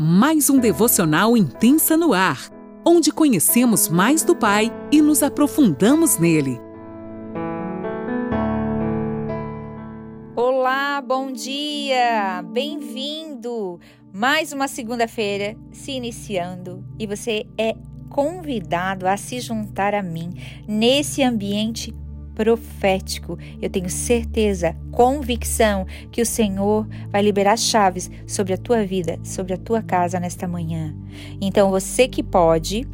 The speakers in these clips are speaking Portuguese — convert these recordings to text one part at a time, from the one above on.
mais um devocional intensa no ar, onde conhecemos mais do Pai e nos aprofundamos nele. Olá, bom dia! Bem-vindo! Mais uma segunda-feira se iniciando e você é convidado a se juntar a mim nesse ambiente profético. Eu tenho certeza, convicção que o Senhor vai liberar chaves sobre a tua vida, sobre a tua casa nesta manhã. Então você que pode,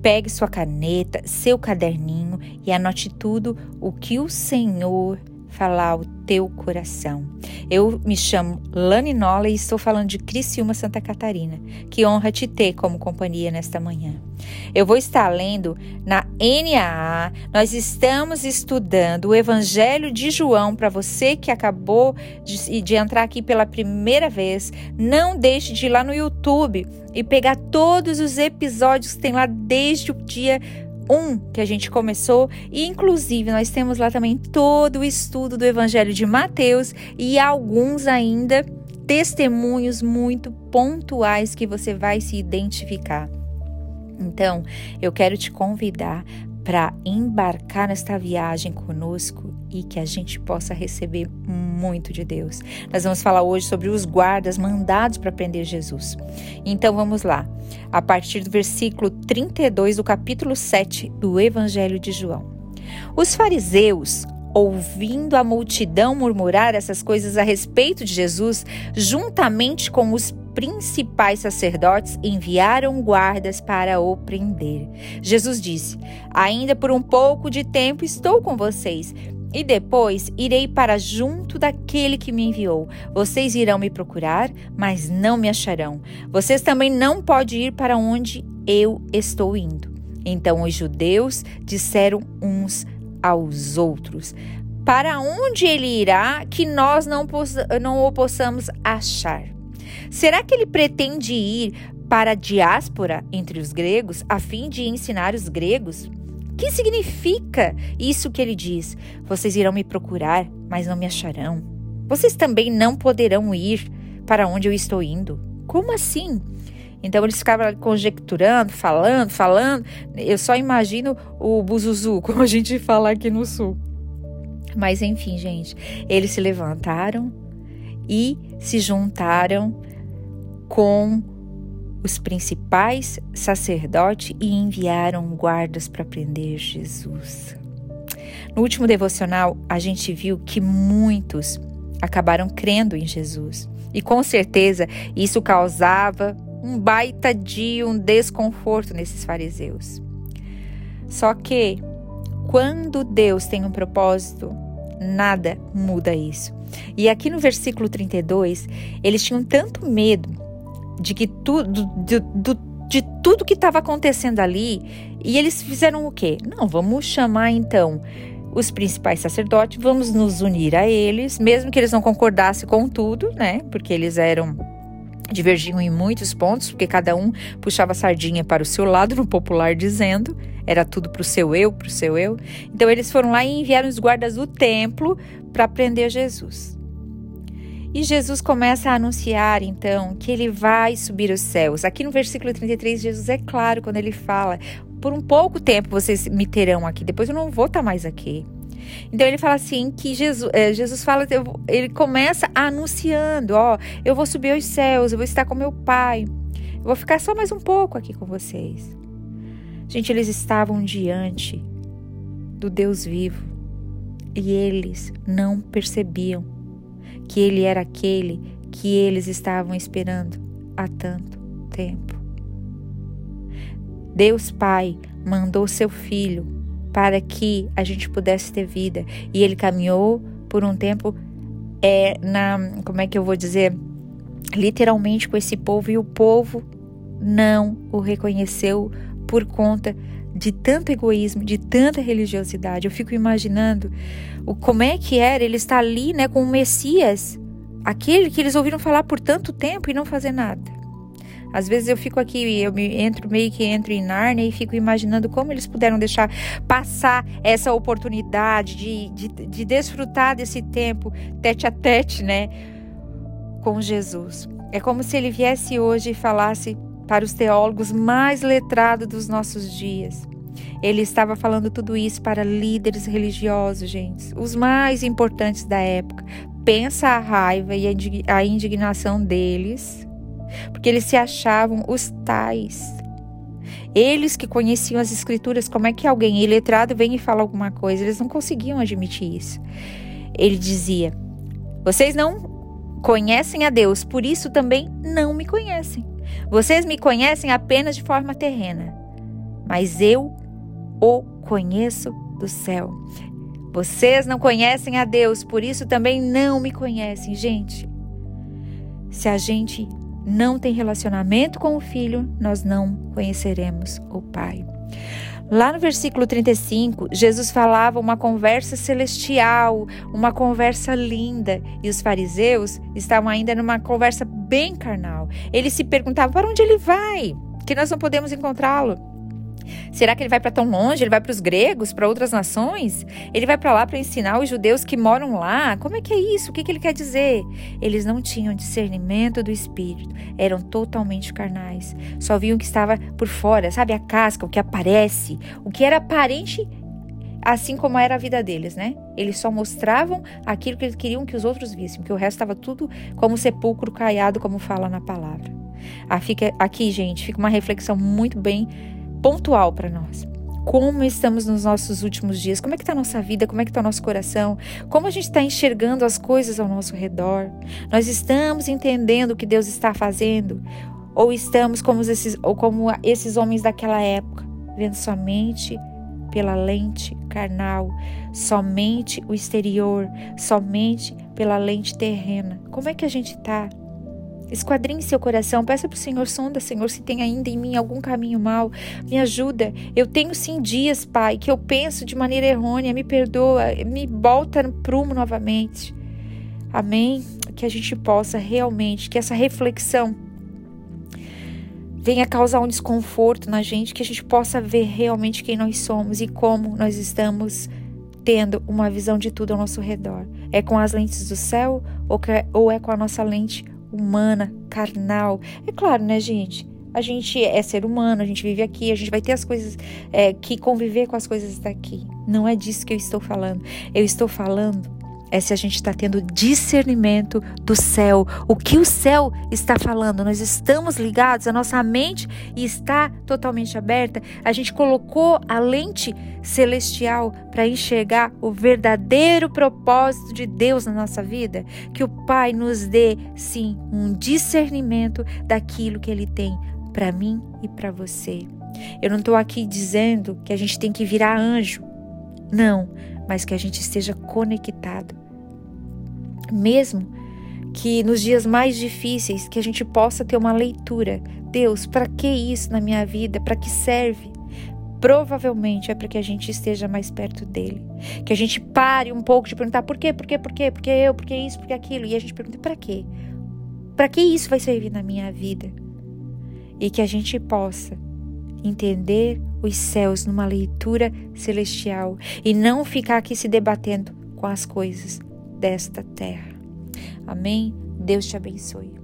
pegue sua caneta, seu caderninho e anote tudo o que o Senhor falar ao teu coração. Eu me chamo Lani Nola e estou falando de Criciúma, Santa Catarina. Que honra te ter como companhia nesta manhã. Eu vou estar lendo na NAA. Nós estamos estudando o Evangelho de João para você que acabou de, de entrar aqui pela primeira vez. Não deixe de ir lá no YouTube e pegar todos os episódios que tem lá desde o dia um que a gente começou e inclusive nós temos lá também todo o estudo do Evangelho de Mateus e alguns ainda testemunhos muito pontuais que você vai se identificar. Então, eu quero te convidar para embarcar nesta viagem conosco e que a gente possa receber muito de Deus. Nós vamos falar hoje sobre os guardas mandados para prender Jesus. Então vamos lá. A partir do versículo 32 do capítulo 7 do Evangelho de João. Os fariseus ouvindo a multidão murmurar essas coisas a respeito de Jesus, juntamente com os principais sacerdotes enviaram guardas para o prender. Jesus disse: Ainda por um pouco de tempo estou com vocês. E depois irei para junto daquele que me enviou. Vocês irão me procurar, mas não me acharão. Vocês também não podem ir para onde eu estou indo. Então os judeus disseram uns aos outros: Para onde ele irá que nós não, não o possamos achar? Será que ele pretende ir para a diáspora entre os gregos a fim de ensinar os gregos? Que significa isso que ele diz? Vocês irão me procurar, mas não me acharão. Vocês também não poderão ir para onde eu estou indo. Como assim? Então eles ficavam conjecturando, falando, falando. Eu só imagino o buzuzu, como a gente fala aqui no sul. Mas enfim, gente, eles se levantaram e se juntaram com os principais sacerdotes e enviaram guardas para prender Jesus. No último devocional, a gente viu que muitos acabaram crendo em Jesus. E com certeza isso causava um baita de um desconforto nesses fariseus. Só que quando Deus tem um propósito, nada muda isso. E aqui no versículo 32, eles tinham tanto medo de que tudo de, de, de tudo que estava acontecendo ali, e eles fizeram o quê? Não, vamos chamar então os principais sacerdotes, vamos nos unir a eles, mesmo que eles não concordassem com tudo, né? Porque eles eram divergiam em muitos pontos, porque cada um puxava a sardinha para o seu lado, no popular dizendo, era tudo para o seu eu, para o seu eu. Então eles foram lá e enviaram os guardas do templo para prender Jesus. E Jesus começa a anunciar então que ele vai subir os céus. Aqui no versículo 33, Jesus é claro quando ele fala: Por um pouco tempo vocês me terão aqui, depois eu não vou estar mais aqui. Então ele fala assim que Jesus, é, Jesus fala, ele começa anunciando, ó, eu vou subir aos céus, eu vou estar com meu Pai, eu vou ficar só mais um pouco aqui com vocês. Gente, eles estavam diante do Deus vivo e eles não percebiam que ele era aquele que eles estavam esperando há tanto tempo. Deus Pai mandou seu filho para que a gente pudesse ter vida e ele caminhou por um tempo é na como é que eu vou dizer literalmente com esse povo e o povo não o reconheceu por conta de tanto egoísmo, de tanta religiosidade. Eu fico imaginando o como é que era ele estar ali, né, com o Messias, aquele que eles ouviram falar por tanto tempo e não fazer nada. Às vezes eu fico aqui, eu me entro meio que entro em Nárnia e fico imaginando como eles puderam deixar passar essa oportunidade de, de, de desfrutar desse tempo tete a tete, né, com Jesus. É como se ele viesse hoje e falasse para os teólogos mais letrados dos nossos dias. Ele estava falando tudo isso para líderes religiosos, gente, os mais importantes da época. Pensa a raiva e a indignação deles, porque eles se achavam os tais. Eles que conheciam as escrituras, como é que alguém iletrado vem e fala alguma coisa? Eles não conseguiam admitir isso. Ele dizia: Vocês não conhecem a Deus, por isso também não me conhecem. Vocês me conhecem apenas de forma terrena, mas eu o conheço do céu. Vocês não conhecem a Deus, por isso também não me conhecem. Gente, se a gente não tem relacionamento com o Filho, nós não conheceremos o Pai. Lá no versículo 35, Jesus falava uma conversa celestial, uma conversa linda, e os fariseus estavam ainda numa conversa bem carnal. Eles se perguntavam: para onde ele vai? Que nós não podemos encontrá-lo. Será que ele vai para tão longe? Ele vai para os gregos, para outras nações? Ele vai para lá para ensinar os judeus que moram lá? Como é que é isso? O que, que ele quer dizer? Eles não tinham discernimento do espírito, eram totalmente carnais. Só viam o que estava por fora, sabe? A casca, o que aparece, o que era aparente assim como era a vida deles, né? Eles só mostravam aquilo que eles queriam que os outros vissem, porque o resto estava tudo como sepulcro caiado, como fala na palavra. Ah, aqui, gente, fica uma reflexão muito bem pontual para nós. Como estamos nos nossos últimos dias? Como é que está a nossa vida? Como é que está o nosso coração? Como a gente está enxergando as coisas ao nosso redor? Nós estamos entendendo o que Deus está fazendo? Ou estamos como esses, ou como esses homens daquela época, vendo somente pela lente carnal, somente o exterior, somente pela lente terrena? Como é que a gente está? Esquadrinhe seu coração, peça para o Senhor, sonda, Senhor, se tem ainda em mim algum caminho mal. Me ajuda. Eu tenho sim dias, Pai, que eu penso de maneira errônea. Me perdoa, me volta no prumo novamente. Amém? Que a gente possa realmente, que essa reflexão venha causar um desconforto na gente, que a gente possa ver realmente quem nós somos e como nós estamos tendo uma visão de tudo ao nosso redor. É com as lentes do céu ou é com a nossa lente humana, carnal. É claro, né, gente? A gente é ser humano, a gente vive aqui, a gente vai ter as coisas é, que conviver com as coisas daqui. Não é disso que eu estou falando. Eu estou falando é se a gente está tendo discernimento do céu. O que o céu está falando? Nós estamos ligados, a nossa mente está totalmente aberta. A gente colocou a lente celestial para enxergar o verdadeiro propósito de Deus na nossa vida. Que o Pai nos dê, sim, um discernimento daquilo que Ele tem para mim e para você. Eu não estou aqui dizendo que a gente tem que virar anjo. Não, mas que a gente esteja conectado mesmo que nos dias mais difíceis que a gente possa ter uma leitura. Deus, para que isso na minha vida? Para que serve? Provavelmente é para que a gente esteja mais perto dele. Que a gente pare um pouco de perguntar por quê, por quê, por quê, por que eu, por que isso, por que aquilo. E a gente pergunta para quê? Para que isso vai servir na minha vida? E que a gente possa entender os céus numa leitura celestial e não ficar aqui se debatendo com as coisas desta terra. Amém? Deus te abençoe.